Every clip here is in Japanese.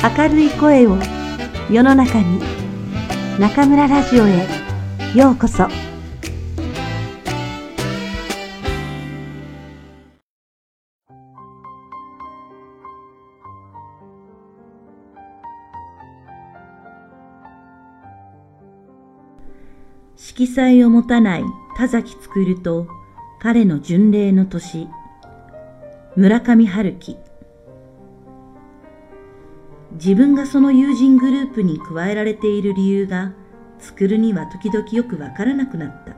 明るい声を世の中に中村ラジオへようこそ。色彩を持たない田崎作と彼の巡礼の年。村上春樹。自分がその友人グループに加えられている理由が作るには時々よくわからなくなった。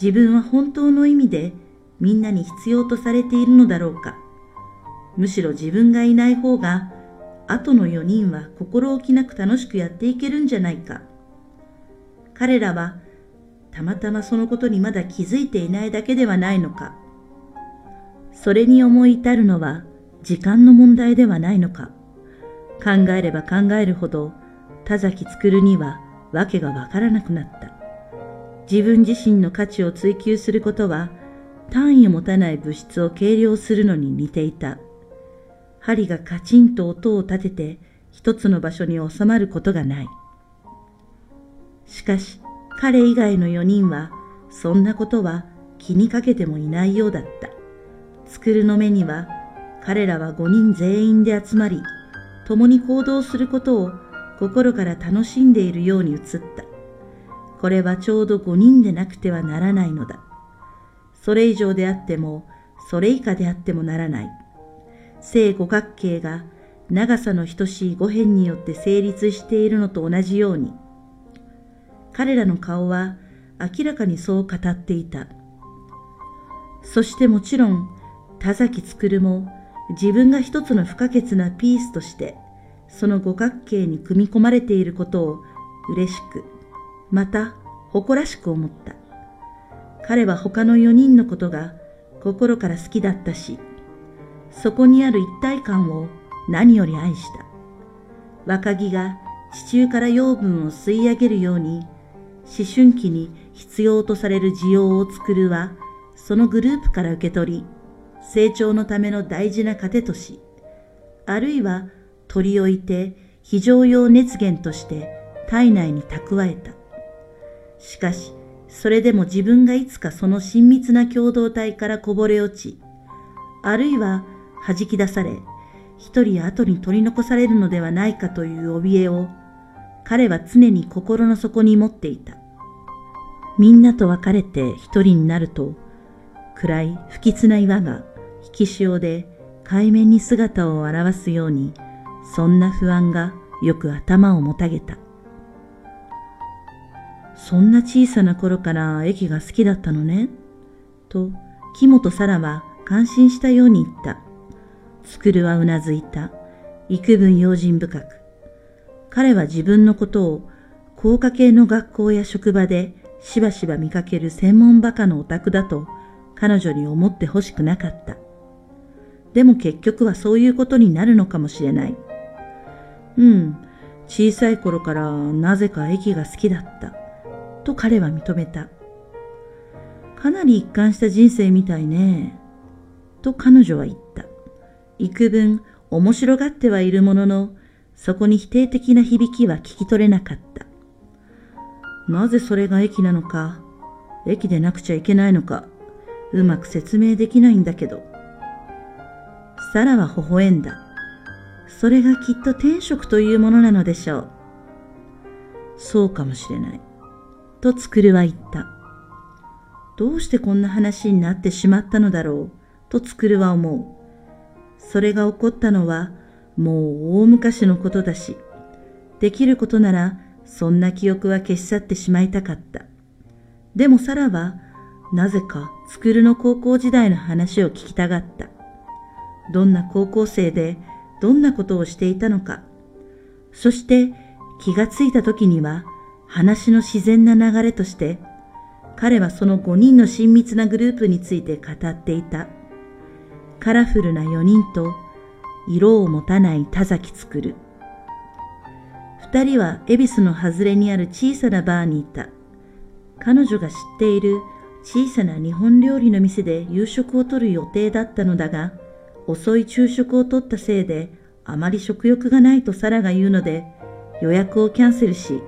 自分は本当の意味でみんなに必要とされているのだろうか。むしろ自分がいない方が後の4人は心置きなく楽しくやっていけるんじゃないか。彼らはたまたまそのことにまだ気づいていないだけではないのか。それに思い至るのは時間の問題ではないのか。考えれば考えるほど田崎作るには訳がわからなくなった。自分自身の価値を追求することは単位を持たない物質を計量するのに似ていた。針がカチンと音を立てて一つの場所に収まることがない。しかし彼以外の4人はそんなことは気にかけてもいないようだった。作るの目には彼らは5人全員で集まり共に行動することを心から楽しんでいるように映った。これはちょうど5人でなくてはならないのだ。それ以上であっても、それ以下であってもならない。正五角形が長さの等しい五辺によって成立しているのと同じように、彼らの顔は明らかにそう語っていた。そしてもちろん、田崎作も自分が一つの不可欠なピースとしてその五角形に組み込まれていることを嬉しく、また誇らしく思った。彼は他の四人のことが心から好きだったし、そこにある一体感を何より愛した。若木が地中から養分を吸い上げるように、思春期に必要とされる需要を作るは、そのグループから受け取り、成長のための大事な糧とし、あるいは取り置いて非常用熱源として体内に蓄えた。しかし、それでも自分がいつかその親密な共同体からこぼれ落ち、あるいは弾き出され、一人後に取り残されるのではないかという怯えを、彼は常に心の底に持っていた。みんなと別れて一人になると、暗い不吉な岩が引き潮で海面に姿を現すように、そんな不安がよく頭をもたげた。そんな小さな頃から駅が好きだったのねと、木本沙羅は感心したように言った。つくるはうなずいた。幾分用心深く。彼は自分のことを高科系の学校や職場でしばしば見かける専門バカのオタクだと彼女に思ってほしくなかった。でも結局はそういうことになるのかもしれない。うん、小さい頃からなぜか駅が好きだった。と彼は認めた。かなり一貫した人生みたいね。と彼女は言った。幾分面白がってはいるものの、そこに否定的な響きは聞き取れなかった。なぜそれが駅なのか、駅でなくちゃいけないのか、うまく説明できないんだけど。サラは微笑んだ。それがきっと天職というものなのでしょう。そうかもしれない。とつくるは言った。どうしてこんな話になってしまったのだろう、とつくるは思う。それが起こったのは、もう大昔のことだし、できることなら、そんな記憶は消し去ってしまいたかった。でもサラは、なぜかつくるの高校時代の話を聞きたがった。どんな高校生でどんなことをしていたのか。そして気がついた時には話の自然な流れとして彼はその5人の親密なグループについて語っていた。カラフルな4人と色を持たない田崎作る。二人は恵比寿の外れにある小さなバーにいた。彼女が知っている小さな日本料理の店で夕食をとる予定だったのだが、遅い昼食をとったせいであまり食欲がないとサラが言うので、予約をキャンセルし、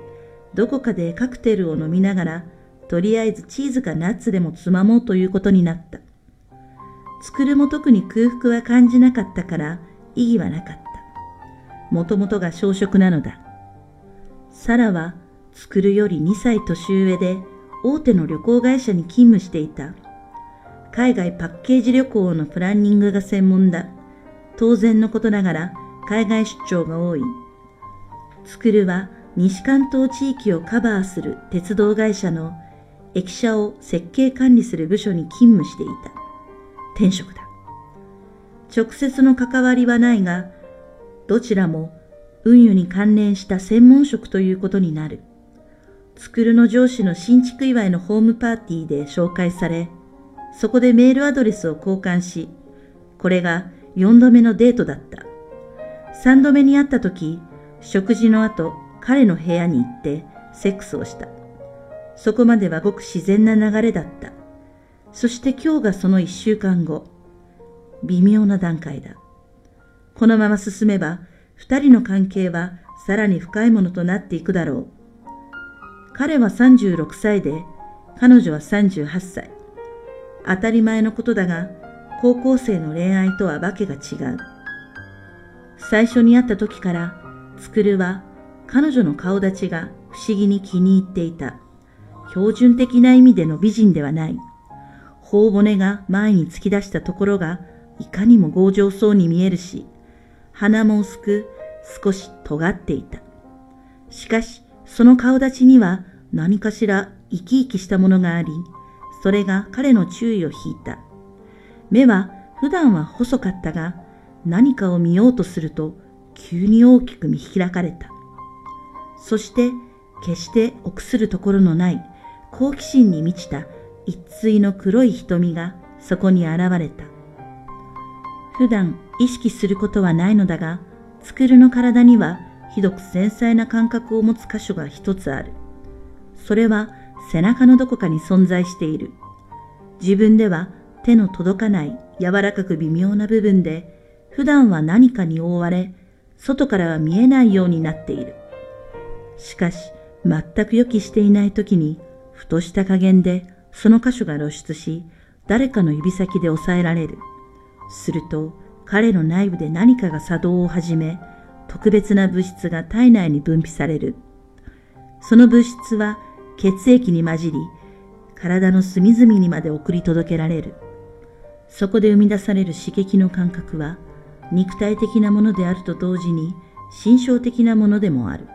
どこかでカクテルを飲みながら、とりあえずチーズかナッツでもつまもうということになった。作るも特に空腹は感じなかったから意義はなかった。もともとが小食なのだ。サラは作るより2歳年上で大手の旅行会社に勤務していた。海外パッケージ旅行のプランニングが専門だ。当然のことながら海外出張が多い。スクルは西関東地域をカバーする鉄道会社の駅舎を設計管理する部署に勤務していた。転職だ。直接の関わりはないが、どちらも運輸に関連した専門職ということになる。スクルの上司の新築祝いのホームパーティーで紹介され、そこでメールアドレスを交換し、これが4度目のデートだった。3度目に会った時、食事の後、彼の部屋に行ってセックスをした。そこまではごく自然な流れだった。そして今日がその1週間後。微妙な段階だ。このまま進めば、二人の関係はさらに深いものとなっていくだろう。彼は36歳で、彼女は38歳。当たり前のことだが、高校生の恋愛とはわけが違う。最初に会った時から、つくるは彼女の顔立ちが不思議に気に入っていた。標準的な意味での美人ではない。頬骨が前に突き出したところがいかにも強情そうに見えるし、鼻も薄く少し尖っていた。しかし、その顔立ちには何かしら生き生きしたものがあり、それが彼の注意を引いた。目は普段は細かったが、何かを見ようとすると急に大きく見開かれた。そして決して臆するところのない好奇心に満ちた一対の黒い瞳がそこに現れた。普段意識することはないのだが、つくるの体にはひどく繊細な感覚を持つ箇所が一つある。それは背中のどこかに存在している。自分では手の届かない柔らかく微妙な部分で、普段は何かに覆われ、外からは見えないようになっている。しかし、全く予期していない時に、ふとした加減でその箇所が露出し、誰かの指先で押さえられる。すると、彼の内部で何かが作動を始め、特別な物質が体内に分泌される。その物質は血液に混じり、体の隅々にまで送り届けられる。そこで生み出される刺激の感覚は、肉体的なものであると同時に、心象的なものでもある。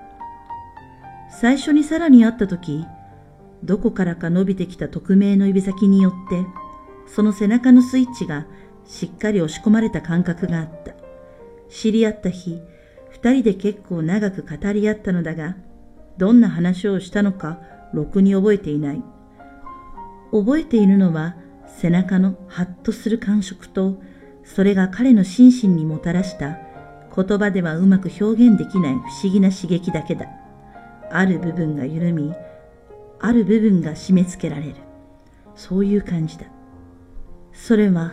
最初にさらに会った時、どこからか伸びてきた匿名の指先によって、その背中のスイッチがしっかり押し込まれた感覚があった。知り合った日、二人で結構長く語り合ったのだが、どんな話をしたのか、ろくに覚えていない。覚えているのは、背中のハッとする感触と、それが彼の心身にもたらした言葉ではうまく表現できない不思議な刺激だけだ。ある部分が緩み、ある部分が締め付けられる。そういう感じだ。それは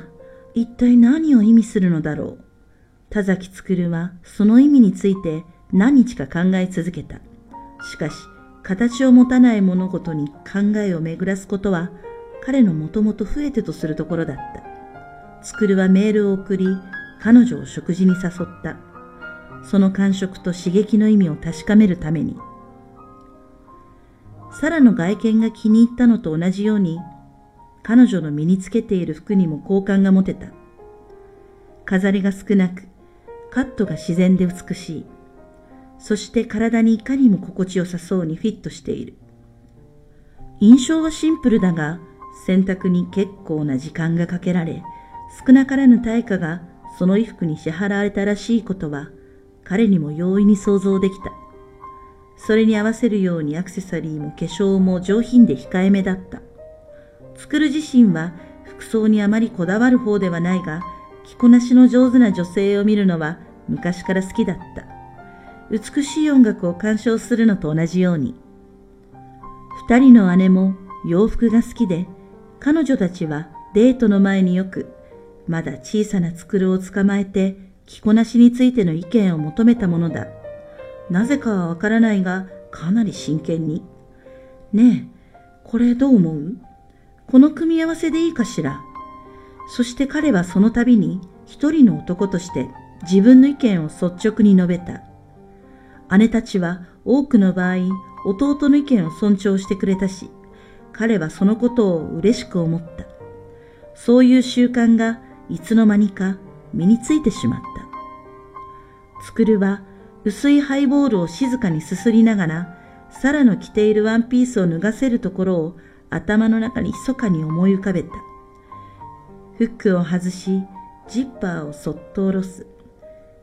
一体何を意味するのだろう。田崎るはその意味について何日か考え続けた。しかし、形を持たない物事に考えを巡らすことは彼のもともと増えてとするところだった。つくるはメールを送り、彼女を食事に誘った。その感触と刺激の意味を確かめるために。サラの外見が気に入ったのと同じように、彼女の身につけている服にも好感が持てた。飾りが少なく、カットが自然で美しい。そして体にいかにも心地よさそうにフィットしている。印象はシンプルだが、選択に結構な時間がかけられ、少なからぬ対価がその衣服に支払われたらしいことは、彼にも容易に想像できた。それに合わせるようにアクセサリーも化粧も上品で控えめだった。作る自身は服装にあまりこだわる方ではないが、着こなしの上手な女性を見るのは昔から好きだった。美しい音楽を鑑賞するのと同じように。二人の姉も洋服が好きで、彼女たちはデートの前によく、まだ小さなつくるを捕まえて着こなしについての意見を求めたものだ。なぜかはわからないが、かなり真剣に。ねえ、これどう思う？この組み合わせでいいかしら？そして彼はその度に一人の男として自分の意見を率直に述べた。姉たちは多くの場合、弟の意見を尊重してくれたし、彼はそのことを嬉しく思った。そういう習慣がいつの間にか身についてしまった。つくるは薄いハイボールを静かにすすりながら、サラの着ているワンピースを脱がせるところを頭の中に密かに思い浮かべた。フックを外し、ジッパーをそっと下ろす。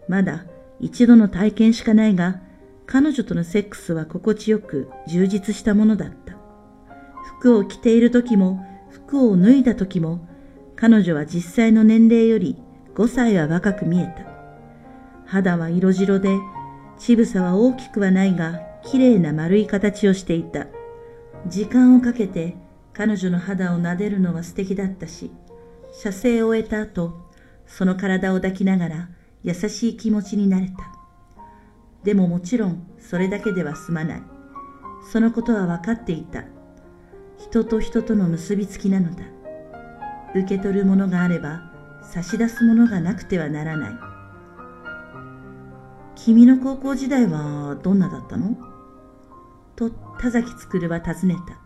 まだ一度の体験しかないが、彼女とのセックスは心地よく充実したものだった。服を着ている時も、服を脱いだ時も、彼女は実際の年齢より5歳は若く見えた。肌は色白で、乳房は大きくはないが、綺麗な丸い形をしていた。時間をかけて彼女の肌を撫でるのは素敵だったし、射精を終えた後、その体を抱きながら優しい気持ちになれた。でももちろんそれだけでは済まない。そのことは分かっていた。人と人との結びつきなのだ。受け取るものがあれば差し出すものがなくてはならない。君の高校時代はどんなだったの？と田崎つくるは尋ねた。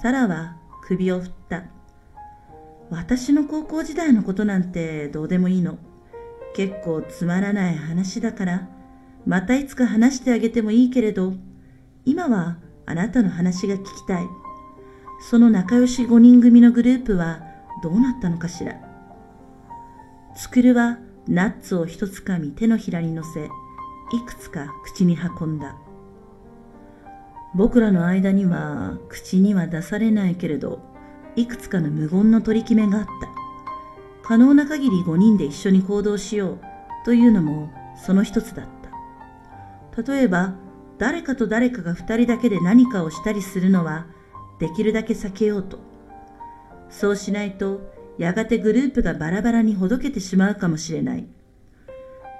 サラは首を振った。私の高校時代のことなんてどうでもいいの。結構つまらない話だから、またいつか話してあげてもいいけれど、今はあなたの話が聞きたい。その仲良し5人組のグループはどうなったのかしら。つくるはナッツを一つかみ手のひらに乗せ、いくつか口に運んだ。僕らの間には口には出されないけれど、いくつかの無言の取り決めがあった。可能な限り5人で一緒に行動しようというのもその一つだった。例えば、誰かと誰かが2人だけで何かをしたりするのはできるだけ避けようと。そうしないとやがてグループがバラバラにほどけてしまうかもしれない。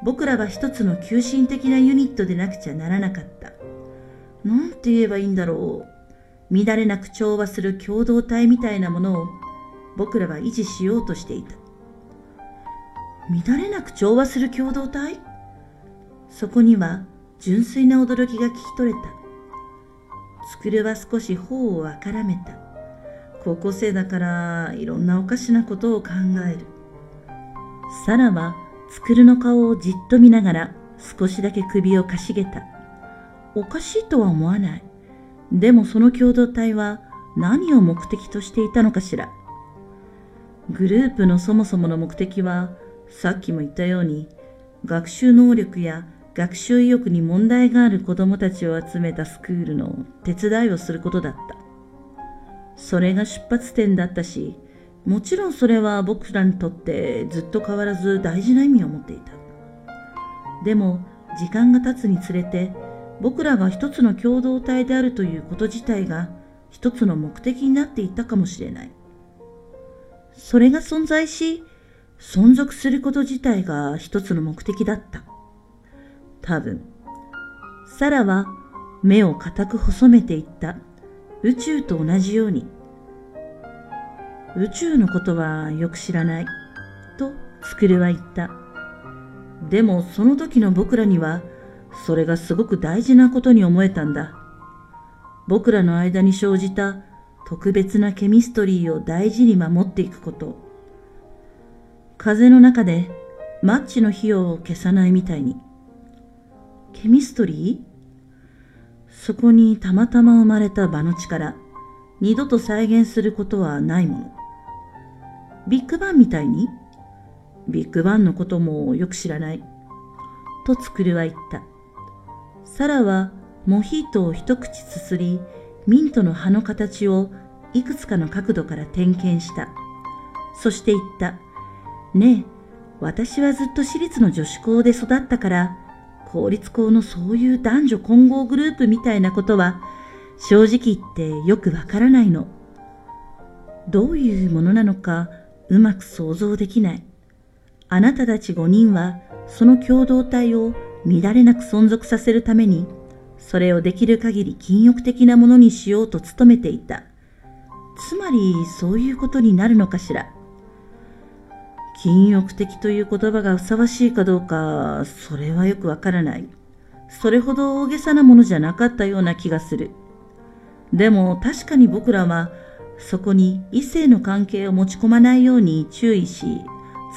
僕らは一つの急進的なユニットでなくちゃならなかった。なんて言えばいいんだろう。乱れなく調和する共同体みたいなものを僕らは維持しようとしていた。乱れなく調和する共同体？そこには純粋な驚きが聞き取れた。つくるは少し頬をあからめた。高校生だからいろんなおかしなことを考える。サラはつくるの顔をじっと見ながら少しだけ首をかしげた。おかしいとは思わない。でもその共同体は何を目的としていたのかしら。グループのそもそもの目的はさっきも言ったように学習能力や学習意欲に問題がある子供たちを集めたスクールの手伝いをすることだった。それが出発点だったし、もちろんそれは僕らにとってずっと変わらず大事な意味を持っていた。でも、時間が経つにつれて、僕らが一つの共同体であるということ自体が一つの目的になっていったかもしれない。それが存在し、存続すること自体が一つの目的だった。多分。サラは目を固く細めていった。宇宙と同じように。宇宙のことはよく知らない。と、スクルは言った。でもその時の僕らには、それがすごく大事なことに思えたんだ。僕らの間に生じた特別なケミストリーを大事に守っていくこと。風の中でマッチの火を消さないみたいに。ケミストリー？そこにたまたま生まれた場の力、二度と再現することはないもの。ビッグバンみたいに？ビッグバンのこともよく知らない。とつくるは言った。サラはモヒートを一口すすり、ミントの葉の形をいくつかの角度から点検した。そして言った。ねえ、私はずっと私立の女子校で育ったから、公立校のそういう男女混合グループみたいなことは正直言ってよくわからないの。どういうものなのかうまく想像できない。あなたたち5人はその共同体を乱れなく存続させるために、それをできる限り禁欲的なものにしようと努めていた。つまりそういうことになるのかしら。禁欲的という言葉がふさわしいかどうか、それはよくわからない。それほど大げさなものじゃなかったような気がする。でも確かに僕らはそこに異性の関係を持ち込まないように注意し、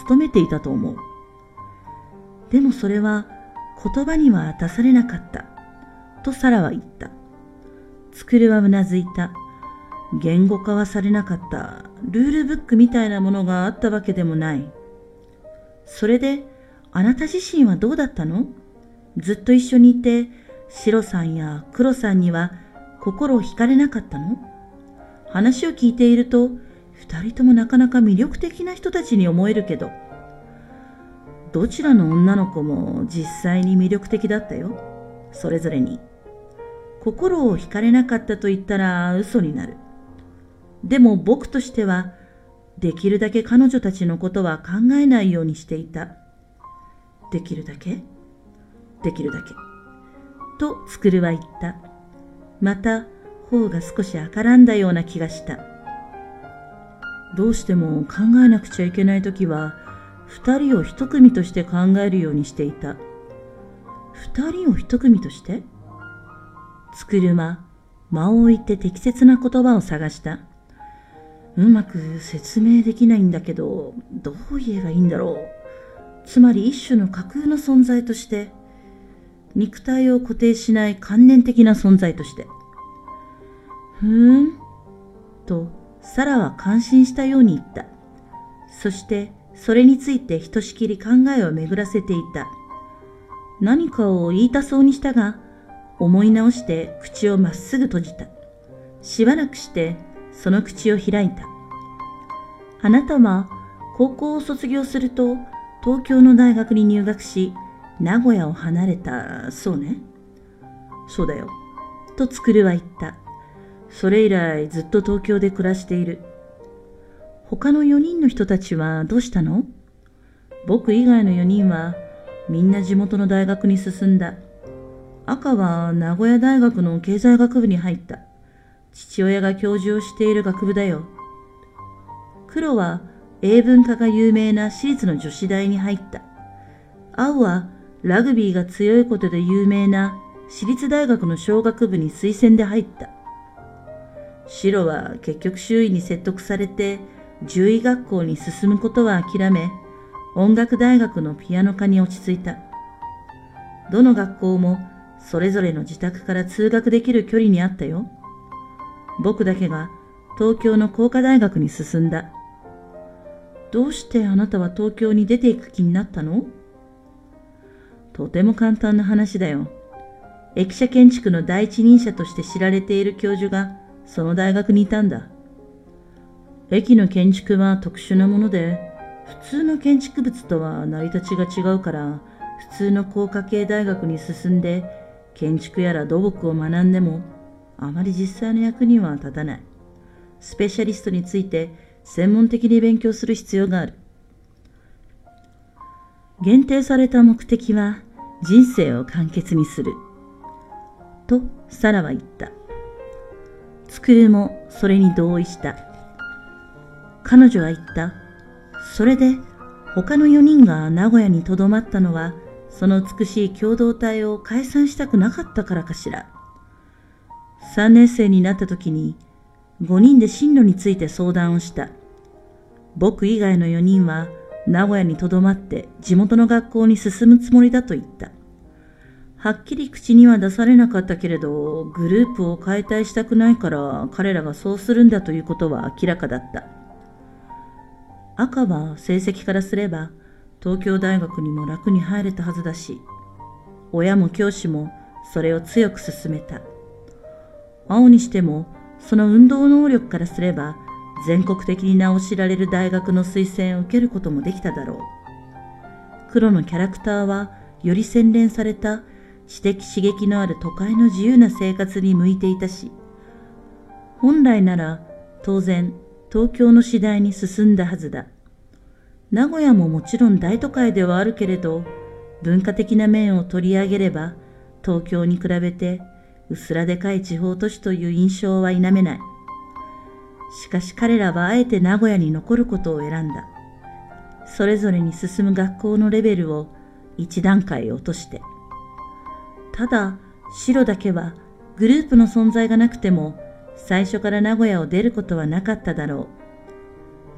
努めていたと思う。でもそれは言葉には出されなかった。とサラは言った。つくるはうなずいた。言語化はされなかったルールブックみたいなものがあったわけでもない。それで、あなた自身はどうだったの？ずっと一緒にいて、シロさんやクロさんには心を惹かれなかったの？話を聞いていると、二人ともなかなか魅力的な人たちに思えるけど、どちらの女の子も実際に魅力的だったよ。それぞれに。心を惹かれなかったと言ったら嘘になる。でも僕としては、できるだけ彼女たちのことは考えないようにしていた。できるだけ？できるだけ。と、つくるは言った。また、頬が少し赤らんだような気がした。どうしても考えなくちゃいけないときは、二人を一組として考えるようにしていた。二人を一組として？つくるは間を置いて適切な言葉を探した。うまく説明できないんだけど、どう言えばいいんだろう。つまり一種の架空の存在として、肉体を固定しない観念的な存在として。ふーん。と、サラは感心したように言った。そして、それについてひとしきり考えを巡らせていた。何かを言いたそうにしたが、思い直して口をまっすぐ閉じた。しばらくしてその口を開いた。あなたは高校を卒業すると東京の大学に入学し、名古屋を離れた、そうね。そうだよ。とつくるは言った。それ以来ずっと東京で暮らしている。他の4人の人たちはどうしたの？僕以外の4人はみんな地元の大学に進んだ。赤は名古屋大学の経済学部に入った。父親が教授をしている学部だよ。黒は英文化が有名な私立の女子大に入った。青はラグビーが強いことで有名な私立大学の小学部に推薦で入った。白は結局周囲に説得されて獣医学校に進むことは諦め、音楽大学のピアノ科に落ち着いた。どの学校もそれぞれの自宅から通学できる距離にあったよ。僕だけが東京の工科大学に進んだ。どうしてあなたは東京に出ていく気になったの？とても簡単な話だよ。駅舎建築の第一人者として知られている教授がその大学にいたんだ。駅の建築は特殊なもので、普通の建築物とは成り立ちが違うから、普通の工科系大学に進んで建築やら土木を学んでもあまり実際の役には立たない。スペシャリストについて専門的に勉強する必要がある。限定された目的は人生を簡潔にする。とサラは言った。つくるもそれに同意した。彼女は言った。それで他の4人が名古屋にとどまったのはその美しい共同体を解散したくなかったからかしら。3年生になった時に5人で進路について相談をした。僕以外の4人は名古屋にとどまって地元の学校に進むつもりだと言った。はっきり口には出されなかったけれど、グループを解体したくないから彼らがそうするんだということは明らかだった。赤は成績からすれば東京大学にも楽に入れたはずだし、親も教師もそれを強く勧めた。青にしても、その運動能力からすれば、全国的に名を知られる大学の推薦を受けることもできただろう。黒のキャラクターは、より洗練された知的刺激のある都会の自由な生活に向いていたし、本来なら当然東京の次第に進んだはずだ。名古屋ももちろん大都会ではあるけれど、文化的な面を取り上げれば、東京に比べて薄らでかい地方都市という印象は否めない。しかし彼らはあえて名古屋に残ることを選んだ。それぞれに進む学校のレベルを一段階落として。ただ、白だけはグループの存在がなくても最初から名古屋を出ることはなかっただろう。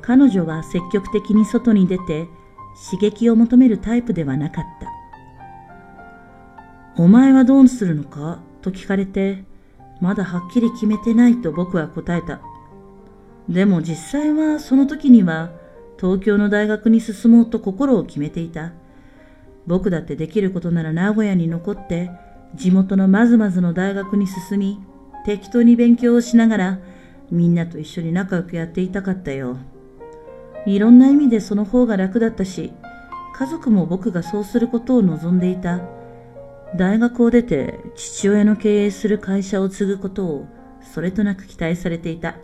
彼女は積極的に外に出て刺激を求めるタイプではなかった。お前はどうするのか？と聞かれて、まだはっきり決めてないと僕は答えた。でも実際はその時には東京の大学に進もうと心を決めていた。僕だってできることなら名古屋に残って地元のまずまずの大学に進み適当に勉強をしながらみんなと一緒に仲良くやっていたかったよ。いろんな意味でその方が楽だったし、家族も僕がそうすることを望んでいた。大学を出て父親の経営する会社を継ぐことをそれとなく期待されていた。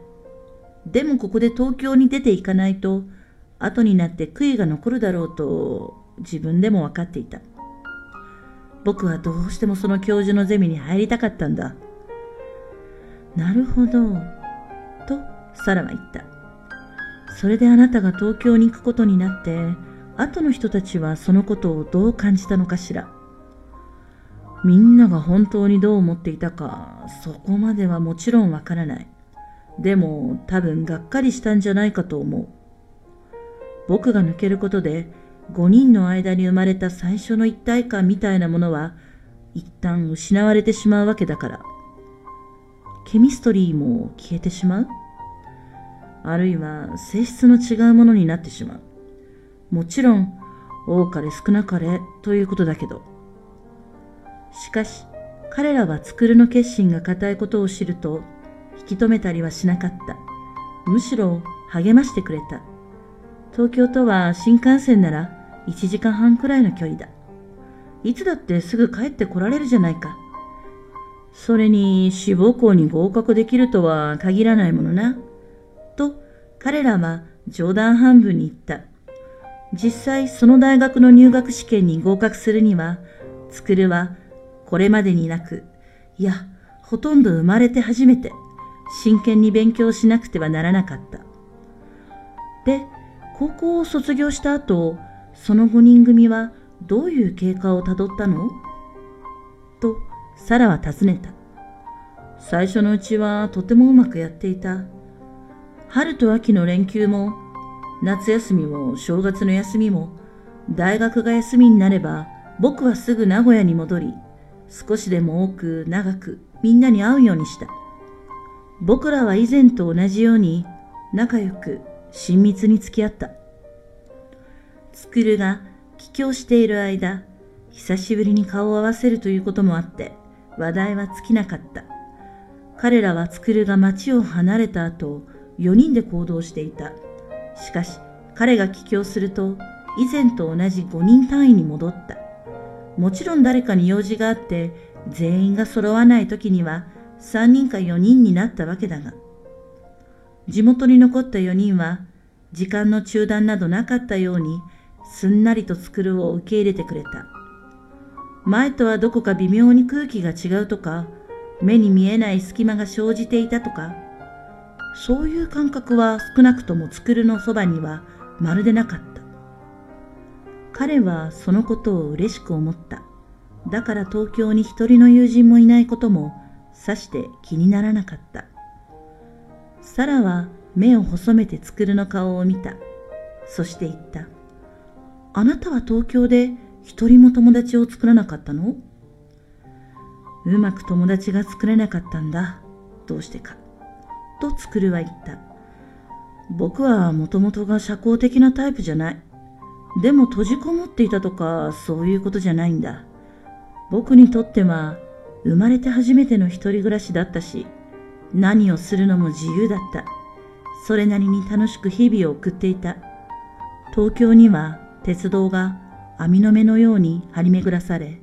でもここで東京に出ていかないと、後になって悔いが残るだろうと自分でも分かっていた。僕はどうしてもその教授のゼミに入りたかったんだ。なるほど。と、サラは言った。それであなたが東京に行くことになって、後の人たちはそのことをどう感じたのかしら。みんなが本当にどう思っていたか、そこまではもちろんわからない。でも多分がっかりしたんじゃないかと思う。僕が抜けることで5人の間に生まれた最初の一体感みたいなものは一旦失われてしまうわけだから。ケミストリーも消えてしまう？あるいは性質の違うものになってしまう？もちろん、多かれ少なかれということだけど。しかし、彼らは作るの決心が固いことを知ると、引き止めたりはしなかった。むしろ励ましてくれた。東京とは新幹線なら1時間半くらいの距離だ。いつだってすぐ帰って来られるじゃないか。それに志望校に合格できるとは限らないものな。と彼らは冗談半分に言った。実際その大学の入学試験に合格するには、つくるはこれまでになく、いや、ほとんど生まれて初めて真剣に勉強しなくてはならなかった。で、高校を卒業した後、その5人組はどういう経過をたどったの？とサラは尋ねた。最初のうちはとてもうまくやっていた。春と秋の連休も、夏休みも正月の休みも、大学が休みになれば、僕はすぐ名古屋に戻り、少しでも多く長くみんなに会うようにした。僕らは以前と同じように仲良く親密に付き合った。つくるが帰郷している間、久しぶりに顔を合わせるということもあって、話題は尽きなかった。彼らはつくるが町を離れた後、4人で行動していた。しかし、彼が帰郷すると、以前と同じ5人単位に戻った。もちろん誰かに用事があって、全員が揃わない時には、3人か4人になったわけだが、地元に残った4人は、時間の中断などなかったように、すんなりと作るを受け入れてくれた。前とはどこか微妙に空気が違うとか、目に見えない隙間が生じていたとか、そういう感覚は少なくとも作るのそばにはまるでなかった。彼はそのことを嬉しく思った。だから東京に一人の友人もいないこともさして気にならなかった。サラは目を細めて作るの顔を見た。そして言った。あなたは東京で一人も友達を作らなかったの？うまく友達が作れなかったんだ。どうしてか。と作るは言った。僕はもともとが社交的なタイプじゃない。でも閉じこもっていたとかそういうことじゃないんだ。僕にとっては生まれて初めての一人暮らしだったし、何をするのも自由だった。それなりに楽しく日々を送っていた。東京には鉄道が網の目のように張り巡らされ、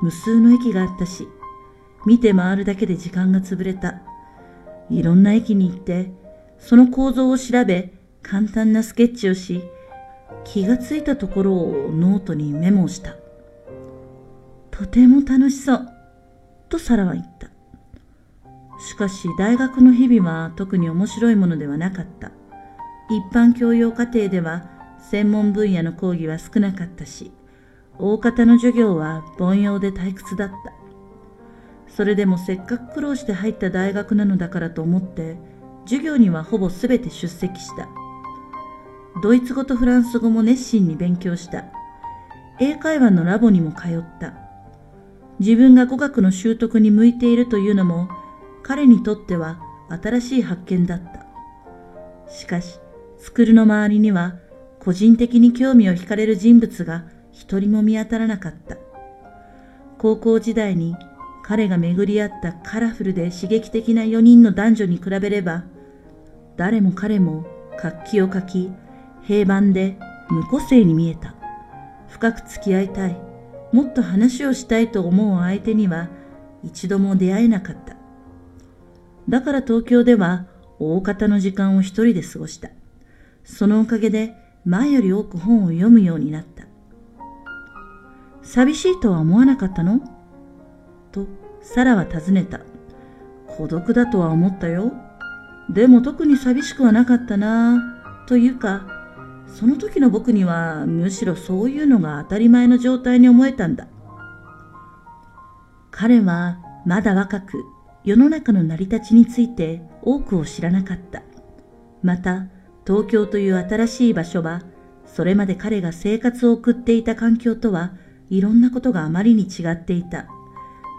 無数の駅があったし、見て回るだけで時間が潰れた。いろんな駅に行って、その構造を調べ、簡単なスケッチをし、気がついたところをノートにメモした。とても楽しそう、とサラは言った。しかし大学の日々は特に面白いものではなかった。一般教養課程では専門分野の講義は少なかったし、大方の授業は凡庸で退屈だった。それでもせっかく苦労して入った大学なのだからと思って、授業にはほぼすべて出席した。ドイツ語とフランス語も熱心に勉強した。英会話のラボにも通った。自分が語学の習得に向いているというのも彼にとっては新しい発見だった。しかし、スクールの周りには個人的に興味を惹かれる人物が一人も見当たらなかった。高校時代に彼が巡り合ったカラフルで刺激的な4人の男女に比べれば、誰も彼も活気を書き、平凡で無個性に見えた。深く付き合いたい、もっと話をしたいと思う相手には一度も出会えなかった。だから東京では大方の時間を一人で過ごした。そのおかげで前より多く本を読むようになった。寂しいとは思わなかったの？と、サラは尋ねた。孤独だとは思ったよ。でも特に寂しくはなかったな。というか、その時の僕にはむしろそういうのが当たり前の状態に思えたんだ。彼はまだ若く世の中の成り立ちについて多くを知らなかった。また、東京という新しい場所は、それまで彼が生活を送っていた環境とはいろんなことがあまりに違っていた。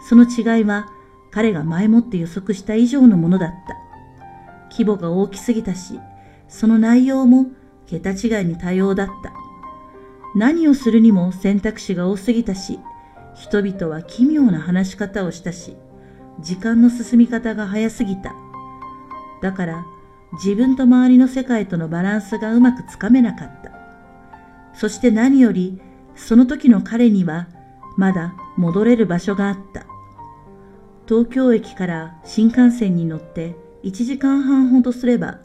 その違いは彼が前もって予測した以上のものだった。規模が大きすぎたし、その内容も桁違いに多様だった。何をするにも選択肢が多すぎたし、人々は奇妙な話し方をしたし、時間の進み方が早すぎた。だから自分と周りの世界とのバランスがうまくつかめなかった。そして何よりその時の彼にはまだ戻れる場所があった。東京駅から新幹線に乗って1時間半ほどすれば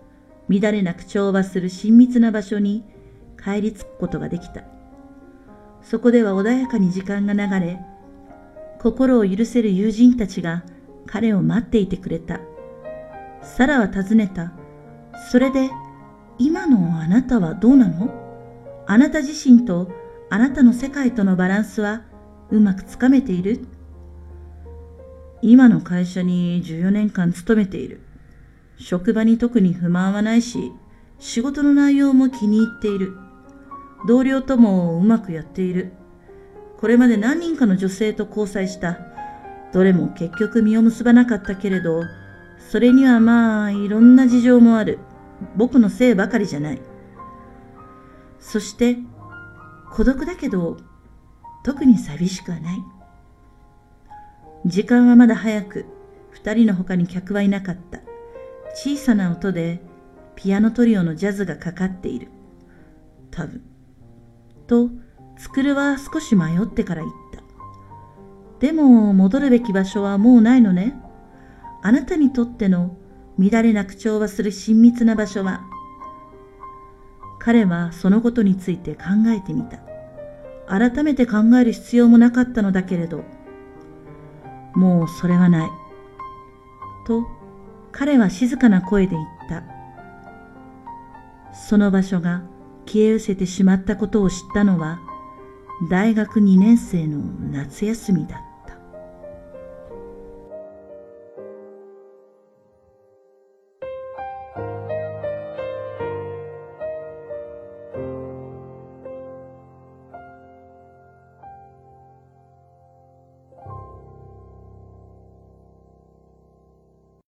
乱れなく調和する親密な場所に帰り着くことができた。そこでは穏やかに時間が流れ、心を許せる友人たちが彼を待っていてくれた。サラは尋ねた。それで、今のあなたはどうなの？あなた自身とあなたの世界とのバランスはうまくつかめている？今の会社に14年間勤めている。職場に特に不満はないし、仕事の内容も気に入っている。同僚ともうまくやっている。これまで何人かの女性と交際した。どれも結局実を結ばなかったけれど、それにはまあいろんな事情もある。僕のせいばかりじゃない。そして、孤独だけど、特に寂しくはない。時間はまだ早く、二人の他に客はいなかった。小さな音で、ピアノトリオのジャズがかかっている。多分。と、つくるは少し迷ってから言った。でも、戻るべき場所はもうないのね。あなたにとっての乱れなく調和する親密な場所は、彼はそのことについて考えてみた。改めて考える必要もなかったのだけれど、もうそれはない。と、彼は静かな声で言った。その場所が消え失せてしまったことを知ったのは、大学2年生の夏休みだった。